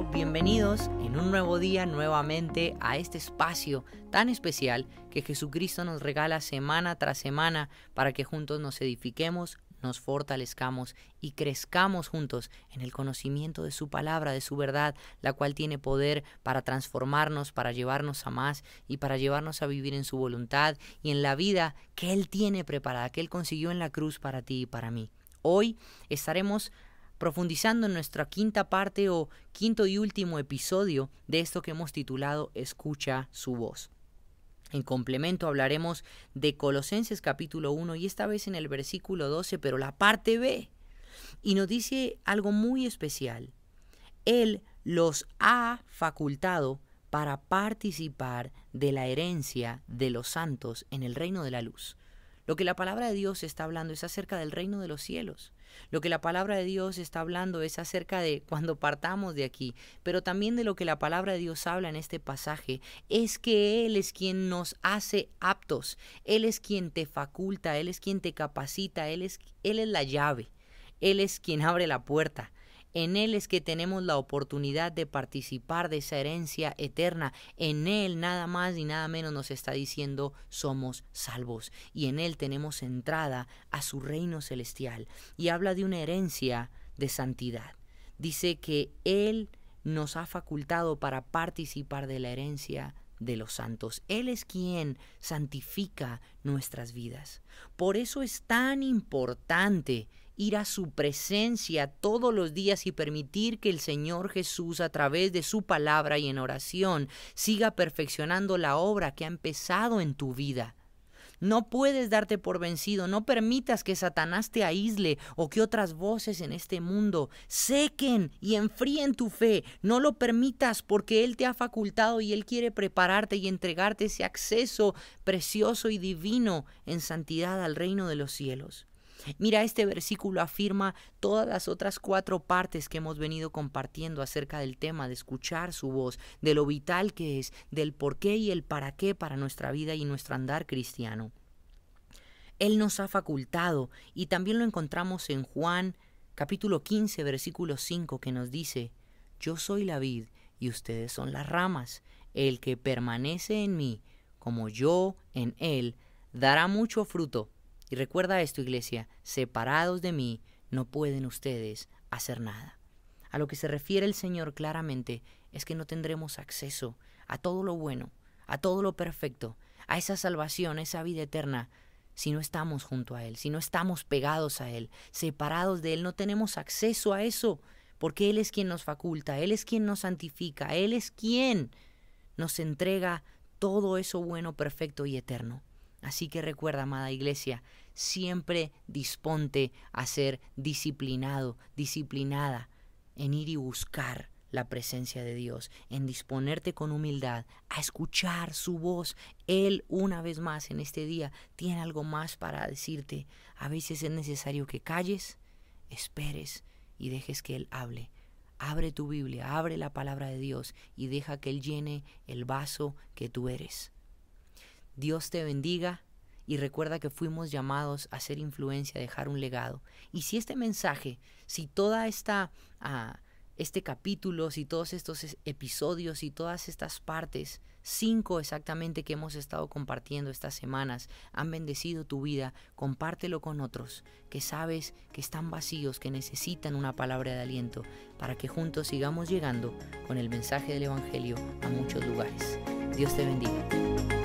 bienvenidos en un nuevo día nuevamente a este espacio tan especial que Jesucristo nos regala semana tras semana para que juntos nos edifiquemos, nos fortalezcamos y crezcamos juntos en el conocimiento de su palabra, de su verdad, la cual tiene poder para transformarnos, para llevarnos a más y para llevarnos a vivir en su voluntad y en la vida que Él tiene preparada, que Él consiguió en la cruz para ti y para mí. Hoy estaremos profundizando en nuestra quinta parte o quinto y último episodio de esto que hemos titulado Escucha su voz. En complemento hablaremos de Colosenses capítulo 1 y esta vez en el versículo 12, pero la parte B. Y nos dice algo muy especial. Él los ha facultado para participar de la herencia de los santos en el reino de la luz. Lo que la palabra de Dios está hablando es acerca del reino de los cielos. Lo que la palabra de Dios está hablando es acerca de cuando partamos de aquí, pero también de lo que la palabra de Dios habla en este pasaje es que Él es quien nos hace aptos, Él es quien te faculta, Él es quien te capacita, Él es, Él es la llave, Él es quien abre la puerta. En Él es que tenemos la oportunidad de participar de esa herencia eterna. En Él nada más y nada menos nos está diciendo somos salvos. Y en Él tenemos entrada a su reino celestial. Y habla de una herencia de santidad. Dice que Él nos ha facultado para participar de la herencia de los santos. Él es quien santifica nuestras vidas. Por eso es tan importante ir a su presencia todos los días y permitir que el Señor Jesús a través de su palabra y en oración siga perfeccionando la obra que ha empezado en tu vida. No puedes darte por vencido, no permitas que Satanás te aísle o que otras voces en este mundo sequen y enfríen tu fe. No lo permitas porque Él te ha facultado y Él quiere prepararte y entregarte ese acceso precioso y divino en santidad al reino de los cielos. Mira, este versículo afirma todas las otras cuatro partes que hemos venido compartiendo acerca del tema de escuchar su voz, de lo vital que es, del por qué y el para qué para nuestra vida y nuestro andar cristiano. Él nos ha facultado y también lo encontramos en Juan capítulo 15 versículo 5 que nos dice, Yo soy la vid y ustedes son las ramas, el que permanece en mí, como yo en él, dará mucho fruto y recuerda esto, iglesia, separados de mí no pueden ustedes hacer nada. A lo que se refiere el Señor claramente es que no tendremos acceso a todo lo bueno, a todo lo perfecto, a esa salvación, a esa vida eterna, si no estamos junto a Él, si no estamos pegados a Él, separados de Él, no tenemos acceso a eso, porque Él es quien nos faculta, Él es quien nos santifica, Él es quien nos entrega todo eso bueno, perfecto y eterno. Así que recuerda, amada iglesia, siempre disponte a ser disciplinado, disciplinada en ir y buscar la presencia de Dios, en disponerte con humildad a escuchar su voz. Él una vez más en este día tiene algo más para decirte. A veces es necesario que calles, esperes y dejes que Él hable. Abre tu Biblia, abre la palabra de Dios y deja que Él llene el vaso que tú eres. Dios te bendiga y recuerda que fuimos llamados a ser influencia, a dejar un legado. Y si este mensaje, si toda esta... Ah, este capítulo, si todos estos episodios y todas estas partes, cinco exactamente que hemos estado compartiendo estas semanas, han bendecido tu vida, compártelo con otros que sabes que están vacíos, que necesitan una palabra de aliento, para que juntos sigamos llegando con el mensaje del Evangelio a muchos lugares. Dios te bendiga.